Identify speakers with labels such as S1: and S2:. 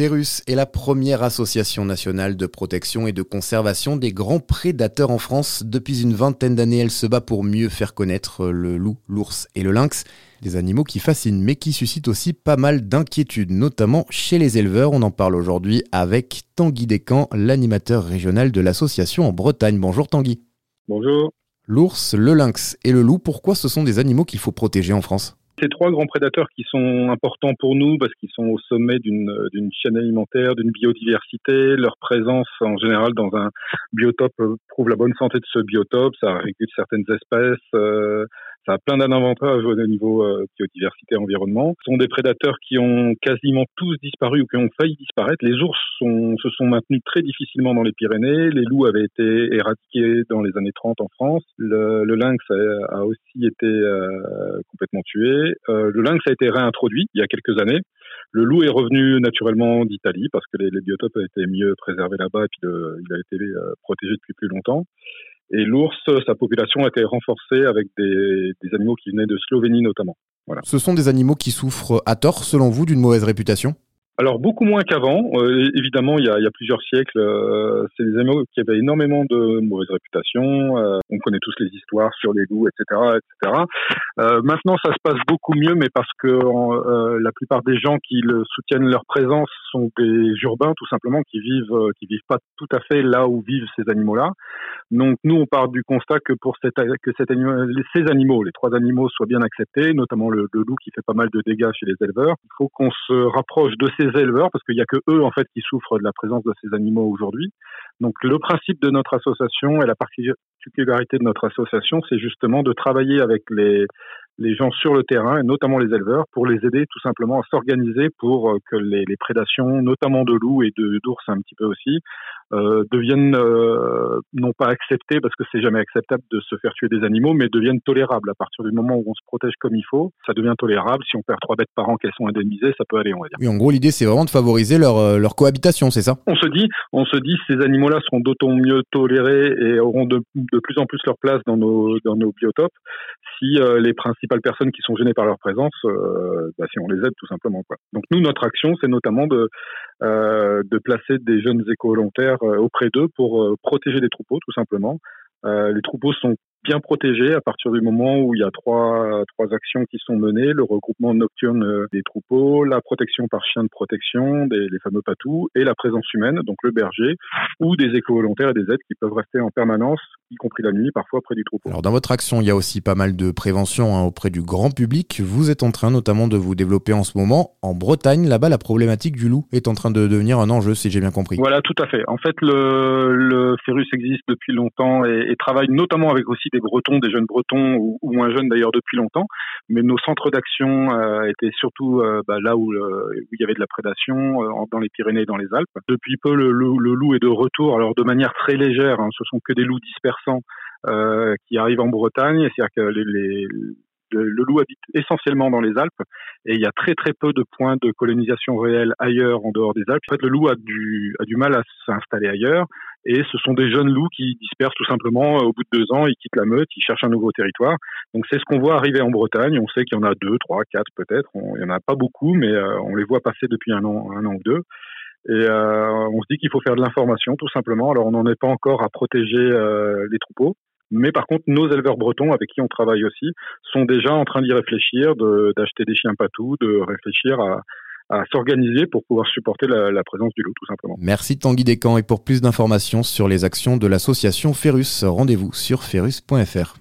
S1: Ferus est la première association nationale de protection et de conservation des grands prédateurs en France. Depuis une vingtaine d'années, elle se bat pour mieux faire connaître le loup, l'ours et le lynx. Des animaux qui fascinent mais qui suscitent aussi pas mal d'inquiétudes, notamment chez les éleveurs. On en parle aujourd'hui avec Tanguy Descamps, l'animateur régional de l'association en Bretagne. Bonjour Tanguy.
S2: Bonjour.
S1: L'ours, le lynx et le loup, pourquoi ce sont des animaux qu'il faut protéger en France?
S2: Ces trois grands prédateurs qui sont importants pour nous parce qu'ils sont au sommet d'une chaîne alimentaire, d'une biodiversité. Leur présence en général dans un biotope prouve la bonne santé de ce biotope. Ça régule certaines espèces. Euh, ça a plein d'avantages au niveau euh, biodiversité environnement. Ce sont des prédateurs qui ont quasiment tous disparu ou qui ont failli disparaître. Les ours sont, se sont maintenus très difficilement dans les Pyrénées. Les loups avaient été éradiqués dans les années 30 en France. Le, le lynx a, a, aussi été euh, complètement tué. Euh, le lynx a été réintroduit il y a quelques années. Le loup est revenu naturellement d'Italie parce que les, les, biotopes ont été mieux préservés là-bas et puis le, il a été euh, protégé depuis plus longtemps. Et l'ours, sa population a été renforcée avec des, des animaux qui venaient de Slovénie notamment.
S1: Voilà. Ce sont des animaux qui souffrent à tort, selon vous, d'une mauvaise réputation?
S2: Alors beaucoup moins qu'avant. Euh, évidemment, il y, a, plusieurs siècles, euh, c'est des animaux qui avaient énormément de mauvaise réputation. Euh, on connaît tous les histoires sur les loups, etc., etc. Maintenant, ça se passe beaucoup mieux, mais parce que la plupart des gens qui soutiennent leur présence sont des urbains, tout simplement, qui vivent, qui vivent pas tout à fait là où vivent ces animaux-là. Donc nous, on part du constat que pour que ces animaux, les trois animaux, soient bien acceptés, notamment le, le loup qui fait pas mal de dégâts chez les éleveurs. Il faut qu'on se rapproche de ces éleveurs, parce qu'il n'y a que eux en fait qui souffrent de la présence de ces animaux aujourd'hui. Donc le principe de notre association et la particularité de notre association, c'est justement de travailler avec les, les gens sur le terrain, et notamment les éleveurs, pour les aider tout simplement à s'organiser pour euh, que les, les, prédations, notamment de loups et d'ours un petit peu aussi, deviennent euh, non pas acceptées parce que c'est jamais acceptable de se faire tuer des animaux, mais deviennent tolérables. À partir du moment où on se protège comme il faut, ça devient tolérable. Si on perd trois bêtes par an qu'elles sont indemnisées, ça peut aller, on va dire.
S1: Oui, en gros, l'idée c'est vraiment de favoriser leur, euh, leur cohabitation, c'est ça?
S2: On se dit, on se dit, ces animaux-là seront d'autant mieux tolérés et auront de, de, plus en plus leur place dans nos dans nos biotopes si euh, les principales personnes qui sont gênées par leur présence, euh, bah, si on les aide tout simplement. Quoi. Donc nous, notre action, c'est notamment de euh, de placer des jeunes éco-volontaires euh, auprès d'eux pour euh, protéger les troupeaux, tout simplement. les troupeaux sont bien protégés à partir du moment où il y a trois, trois actions qui sont menées, le regroupement nocturne des troupeaux, la protection par chien de protection, des, les fameux patous, et la présence humaine, donc le berger, ou des éco-volontaires et des aides qui peuvent rester en permanence, y compris la nuit, parfois près du troupeau.
S1: Alors dans votre action, il y a aussi pas mal de prévention hein, auprès du grand public. Vous êtes en train notamment de vous développer en ce moment en Bretagne. Là-bas, la problématique du loup est en train de devenir un enjeu, si j'ai bien compris.
S2: Voilà, tout à fait. En fait, le, le Ferus existe depuis longtemps et, et travaille notamment avec aussi des Bretons, des jeunes Bretons ou, moins jeunes d'ailleurs depuis longtemps. Mais nos centres d'action euh, étaient surtout euh, bah, là où, euh, où, il y avait de la prédation, dans les Pyrénées et dans les Alpes. Depuis peu, le, loup est de retour, alors de manière très légère. Hein, ce sont que des loups dispersants qui arrivent en Bretagne. C'est-à-dire que le, loup habite essentiellement dans les Alpes et il y a très très peu de points de colonisation réelle ailleurs en dehors des Alpes. En fait, le loup a du, a du mal à s'installer ailleurs et ce sont des jeunes loups qui dispersent tout simplement au bout de deux ans, ils quittent la meute, ils cherchent un nouveau territoire. Donc c'est ce qu'on voit arriver en Bretagne. On sait qu'il y en a deux, trois, quatre peut-être. Il y en a pas beaucoup, mais euh, on les voit passer depuis un an, un an ou deux. Et euh, on se dit qu'il faut faire de l'information tout simplement. Alors on n'en est pas encore à protéger euh, les troupeaux. Mais par contre, nos éleveurs bretons, avec qui on travaille aussi, sont déjà en train d'y réfléchir, d'acheter de, des chiens patous, de réfléchir à, à s'organiser pour pouvoir supporter la, présence du loup, tout simplement.
S1: Merci Tanguy Descamps. Et pour plus d'informations sur les actions de l'association Ferus, rendez-vous sur ferus.fr.